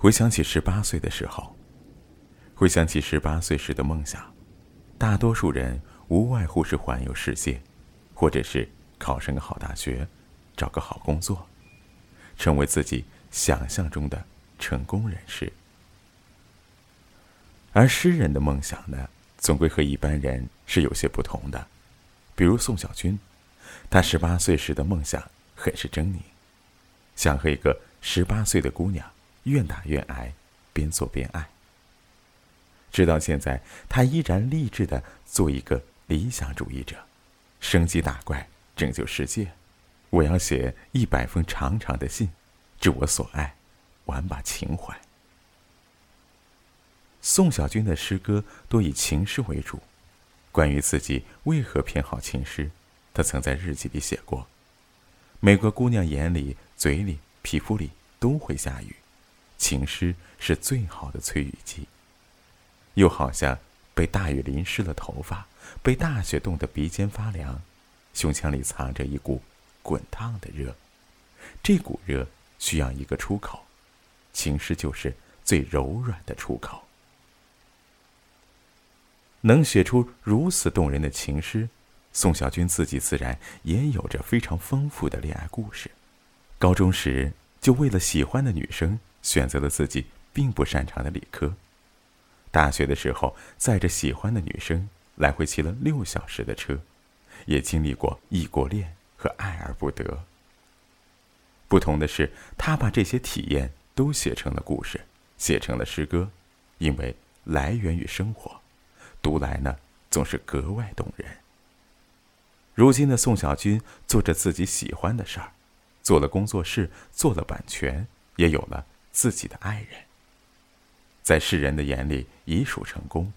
回想起十八岁的时候，回想起十八岁时的梦想，大多数人无外乎是环游世界，或者是考上个好大学，找个好工作，成为自己想象中的成功人士。而诗人的梦想呢，总归和一般人是有些不同的。比如宋小军，他十八岁时的梦想很是狰狞，想和一个十八岁的姑娘愿打愿挨，边做边爱。直到现在，他依然励志的做一个理想主义者，升级打怪，拯救世界。我要写一百封长长的信，致我所爱，玩把情怀。宋小军的诗歌多以情诗为主。关于自己为何偏好情诗，他曾在日记里写过：“每个姑娘眼里、嘴里、皮肤里都会下雨，情诗是最好的催雨剂。”又好像被大雨淋湿了头发，被大雪冻得鼻尖发凉，胸腔里藏着一股滚烫的热，这股热需要一个出口，情诗就是最柔软的出口。能写出如此动人的情诗，宋小军自己自然也有着非常丰富的恋爱故事。高中时就为了喜欢的女生，选择了自己并不擅长的理科。大学的时候，载着喜欢的女生来回骑了六小时的车，也经历过异国恋和爱而不得。不同的是，他把这些体验都写成了故事，写成了诗歌，因为来源于生活。读来呢，总是格外动人。如今的宋小军做着自己喜欢的事儿，做了工作室，做了版权，也有了自己的爱人。在世人的眼里，已属成功。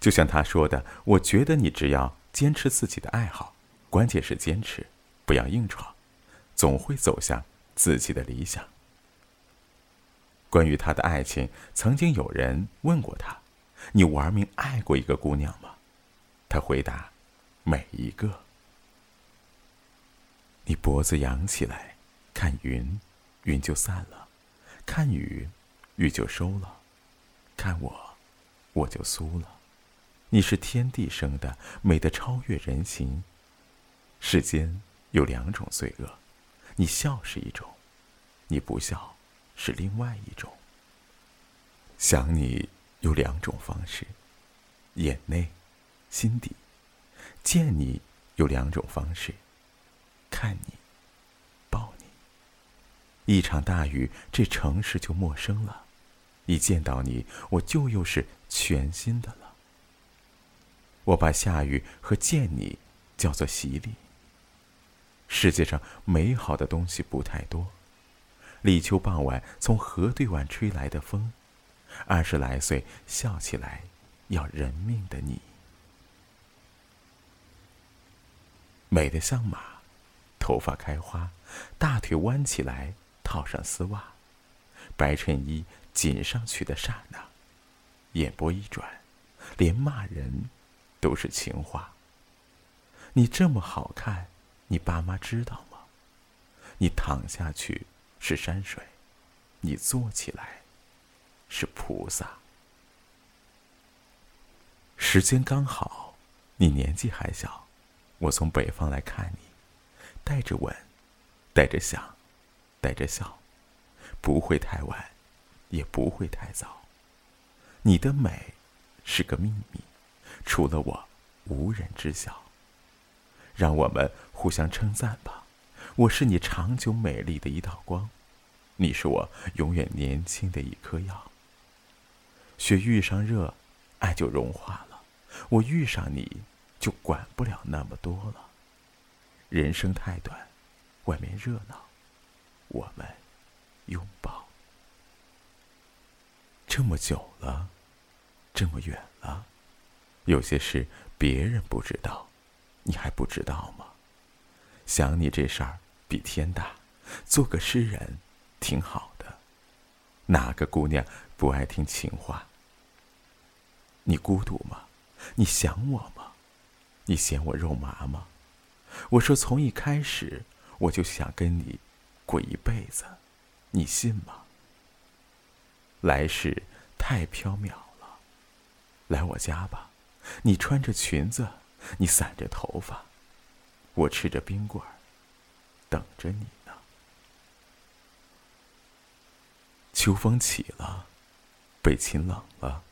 就像他说的：“我觉得你只要坚持自己的爱好，关键是坚持，不要硬闯，总会走向自己的理想。”关于他的爱情，曾经有人问过他。你玩命爱过一个姑娘吗？他回答：“每一个。”你脖子扬起来，看云，云就散了；看雨，雨就收了；看我，我就酥了。你是天地生的，美得超越人形。世间有两种罪恶，你笑是一种，你不笑是另外一种。想你。有两种方式，眼内、心底；见你有两种方式，看、你。一场大雨，这城市就陌生了；一见到你，我就又是全新的了。我把下雨和见你叫做洗礼。世界上美好的东西不太多，立秋傍晚从河对岸吹来的风。二十来岁，笑起来要人命的你，美得像马，头发开花，大腿弯起来，套上丝袜，白衬衣紧上去的刹那，眼波一转，连骂人都是情话。你这么好看，你爸妈知道吗？你躺下去是山水，你坐起来。是菩萨。时间刚好，你年纪还小，我从北方来看你，带着吻，带着想，带着笑，不会太晚，也不会太早。你的美是个秘密，除了我，无人知晓。让我们互相称赞吧。我是你长久美丽的一道光，你是我永远年轻的一颗药。雪遇上热，爱就融化了。我遇上你，就管不了那么多了。人生太短，外面热闹，我们拥抱。这么久了，这么远了，有些事别人不知道，你还不知道吗？想你这事儿比天大，做个诗人挺好的。哪个姑娘？不爱听情话。你孤独吗？你想我吗？你嫌我肉麻吗？我说从一开始我就想跟你过一辈子，你信吗？来世太缥缈了。来我家吧，你穿着裙子，你散着头发，我吃着冰棍儿，等着你呢。秋风起了，北琴冷了，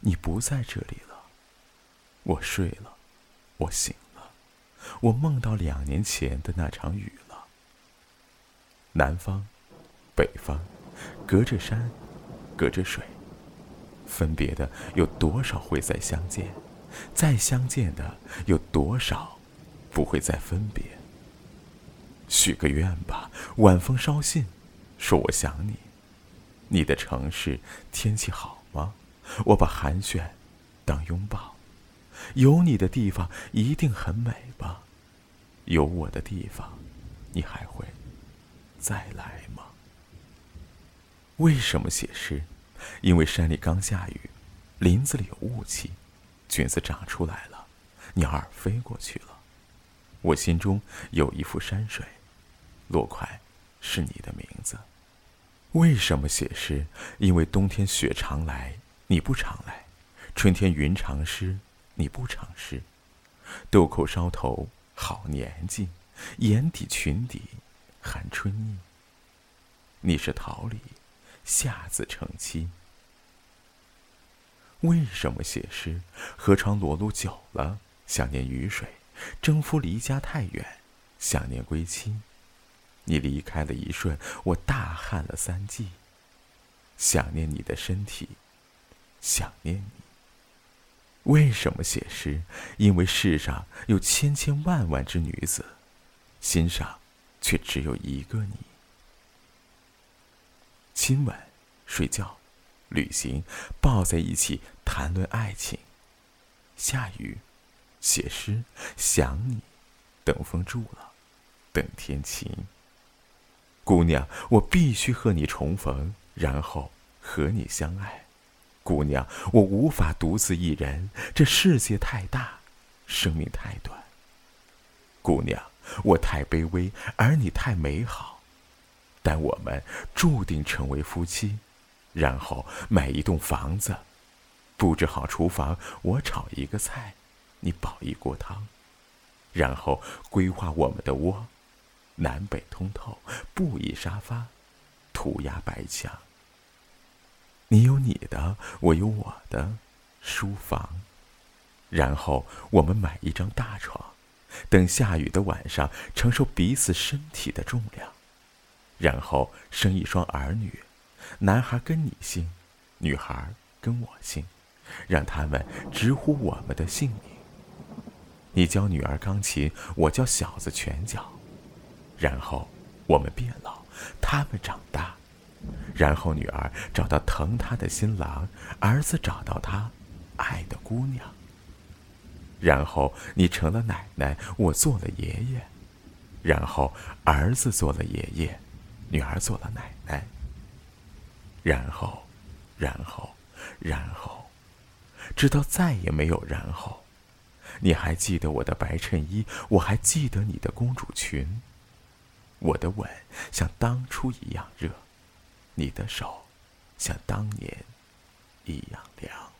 你不在这里了。我睡了，我醒了，我梦到两年前的那场雨了。南方，北方，隔着山，隔着水，分别的有多少会再相见？再相见的有多少不会再分别？许个愿吧，晚风捎信，说我想你。你的城市天气好吗？我把寒暄当拥抱。有你的地方一定很美吧？有我的地方，你还会再来吗？为什么写诗？因为山里刚下雨，林子里有雾气，菌子长出来了，鸟儿飞过去了。我心中有一幅山水，落款是你的名字。为什么写诗？因为冬天雪常来，你不常来；春天云常湿。你不常湿，豆蔻梢头好年纪，眼底裙底含春意。你是桃李，下自成蹊。为什么写诗？河床裸露久了，想念雨水；征夫离家太远，想念归期。你离开了一瞬，我大旱了三季。想念你的身体，想念你。为什么写诗？因为世上有千千万万只女子，欣赏却只有一个你。亲吻、睡觉、旅行，抱在一起谈论爱情。下雨，写诗，想你，等风住了，等天晴。姑娘，我必须和你重逢，然后和你相爱。姑娘，我无法独自一人，这世界太大，生命太短。姑娘，我太卑微，而你太美好，但我们注定成为夫妻，然后买一栋房子，布置好厨房，我炒一个菜，你煲一锅汤，然后规划我们的窝，南北通透，布艺沙发，涂鸦白墙。你有你的，我有我的书房，然后我们买一张大床，等下雨的晚上承受彼此身体的重量，然后生一双儿女，男孩跟你姓，女孩跟我姓，让他们直呼我们的姓名。你教女儿钢琴，我教小子拳脚，然后我们变老，他们长大。然后女儿找到疼她的新郎，儿子找到他爱的姑娘。然后你成了奶奶，我做了爷爷。然后儿子做了爷爷，女儿做了奶奶。然后，然后，然后，直到再也没有然后。你还记得我的白衬衣？我还记得你的公主裙。我的吻像当初一样热。你的手，像当年一样凉。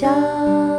想。